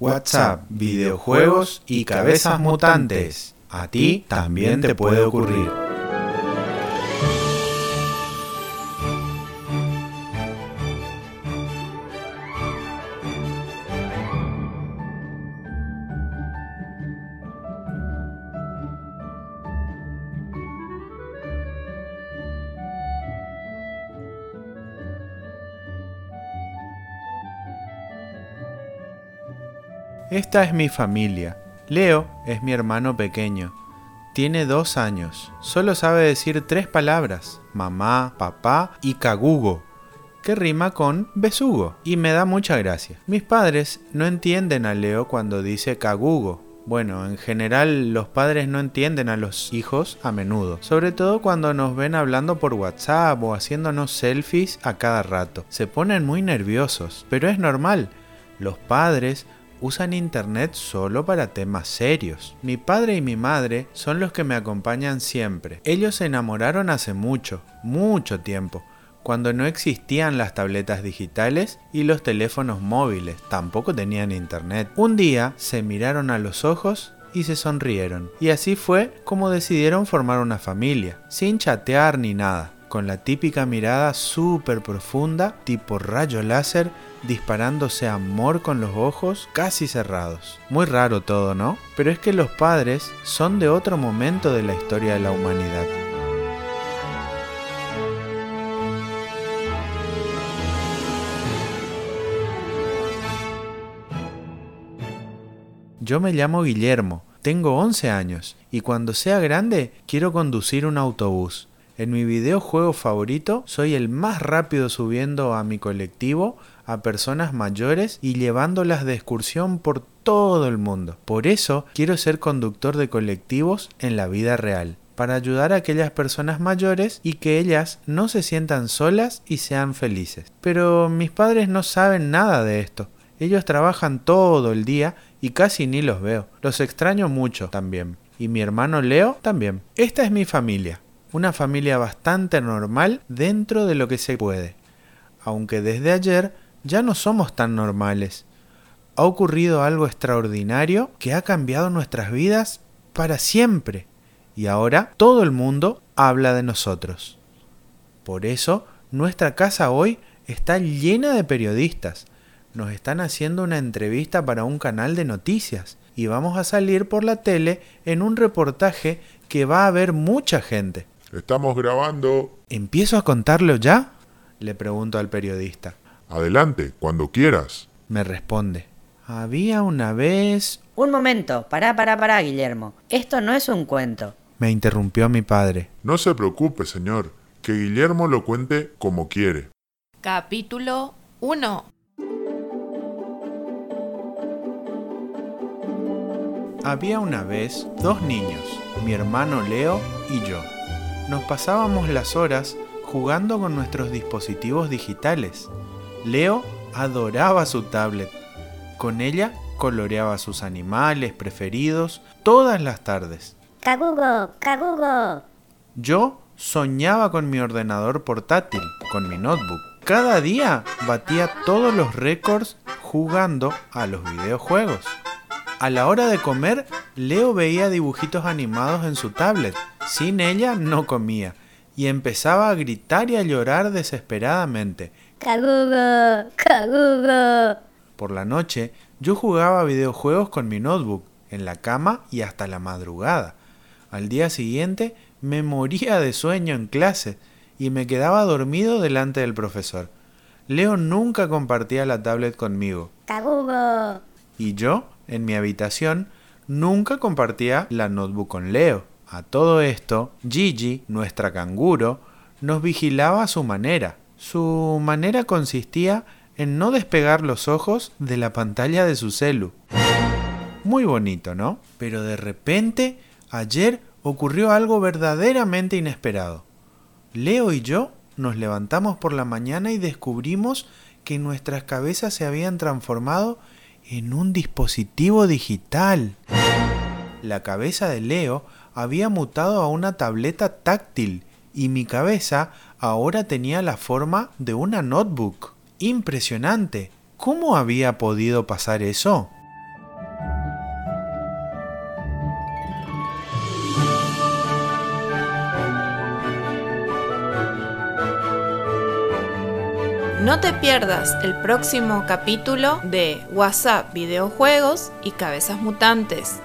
WhatsApp, videojuegos y cabezas mutantes. A ti también te puede ocurrir. Esta es mi familia. Leo es mi hermano pequeño. Tiene dos años. Solo sabe decir tres palabras, mamá, papá y cagugo, que rima con besugo, y me da mucha gracia. Mis padres no entienden a Leo cuando dice cagugo. Bueno, en general los padres no entienden a los hijos a menudo, sobre todo cuando nos ven hablando por WhatsApp o haciéndonos selfies a cada rato. Se ponen muy nerviosos, pero es normal. Los padres usan internet solo para temas serios. Mi padre y mi madre son los que me acompañan siempre. Ellos se enamoraron hace mucho, mucho tiempo, cuando no existían las tabletas digitales y los teléfonos móviles, tampoco tenían internet. Un día se miraron a los ojos y se sonrieron. Y así fue como decidieron formar una familia, sin chatear ni nada, con la típica mirada súper profunda, tipo rayo láser, disparándose amor con los ojos casi cerrados. Muy raro todo, ¿no? Pero es que los padres son de otro momento de la historia de la humanidad. Yo me llamo Guillermo, tengo 11 años y cuando sea grande quiero conducir un autobús. En mi videojuego favorito soy el más rápido subiendo a mi colectivo a personas mayores y llevándolas de excursión por todo el mundo. Por eso quiero ser conductor de colectivos en la vida real, para ayudar a aquellas personas mayores y que ellas no se sientan solas y sean felices. Pero mis padres no saben nada de esto. Ellos trabajan todo el día y casi ni los veo. Los extraño mucho también. Y mi hermano Leo también. Esta es mi familia. Una familia bastante normal dentro de lo que se puede. Aunque desde ayer ya no somos tan normales. Ha ocurrido algo extraordinario que ha cambiado nuestras vidas para siempre. Y ahora todo el mundo habla de nosotros. Por eso nuestra casa hoy está llena de periodistas nos están haciendo una entrevista para un canal de noticias y vamos a salir por la tele en un reportaje que va a ver mucha gente. Estamos grabando. ¿Empiezo a contarlo ya? Le pregunto al periodista. Adelante, cuando quieras. Me responde. Había una vez... Un momento, pará, pará, pará, Guillermo. Esto no es un cuento. Me interrumpió mi padre. No se preocupe, señor, que Guillermo lo cuente como quiere. Capítulo 1 Había una vez dos niños, mi hermano Leo y yo. Nos pasábamos las horas jugando con nuestros dispositivos digitales. Leo adoraba su tablet. Con ella coloreaba sus animales preferidos todas las tardes. Cagugo, cagugo. Yo soñaba con mi ordenador portátil, con mi notebook. Cada día batía todos los récords jugando a los videojuegos. A la hora de comer, Leo veía dibujitos animados en su tablet. Sin ella no comía. Y empezaba a gritar y a llorar desesperadamente. Cagugo, cagugo. Por la noche, yo jugaba videojuegos con mi notebook, en la cama y hasta la madrugada. Al día siguiente, me moría de sueño en clase y me quedaba dormido delante del profesor. Leo nunca compartía la tablet conmigo. Cagugo. Y yo en mi habitación, nunca compartía la notebook con Leo. A todo esto, Gigi, nuestra canguro, nos vigilaba a su manera. Su manera consistía en no despegar los ojos de la pantalla de su celu. Muy bonito, ¿no? Pero de repente, ayer ocurrió algo verdaderamente inesperado. Leo y yo nos levantamos por la mañana y descubrimos que nuestras cabezas se habían transformado en un dispositivo digital. La cabeza de Leo había mutado a una tableta táctil y mi cabeza ahora tenía la forma de una notebook. Impresionante. ¿Cómo había podido pasar eso? No te pierdas el próximo capítulo de WhatsApp, videojuegos y cabezas mutantes.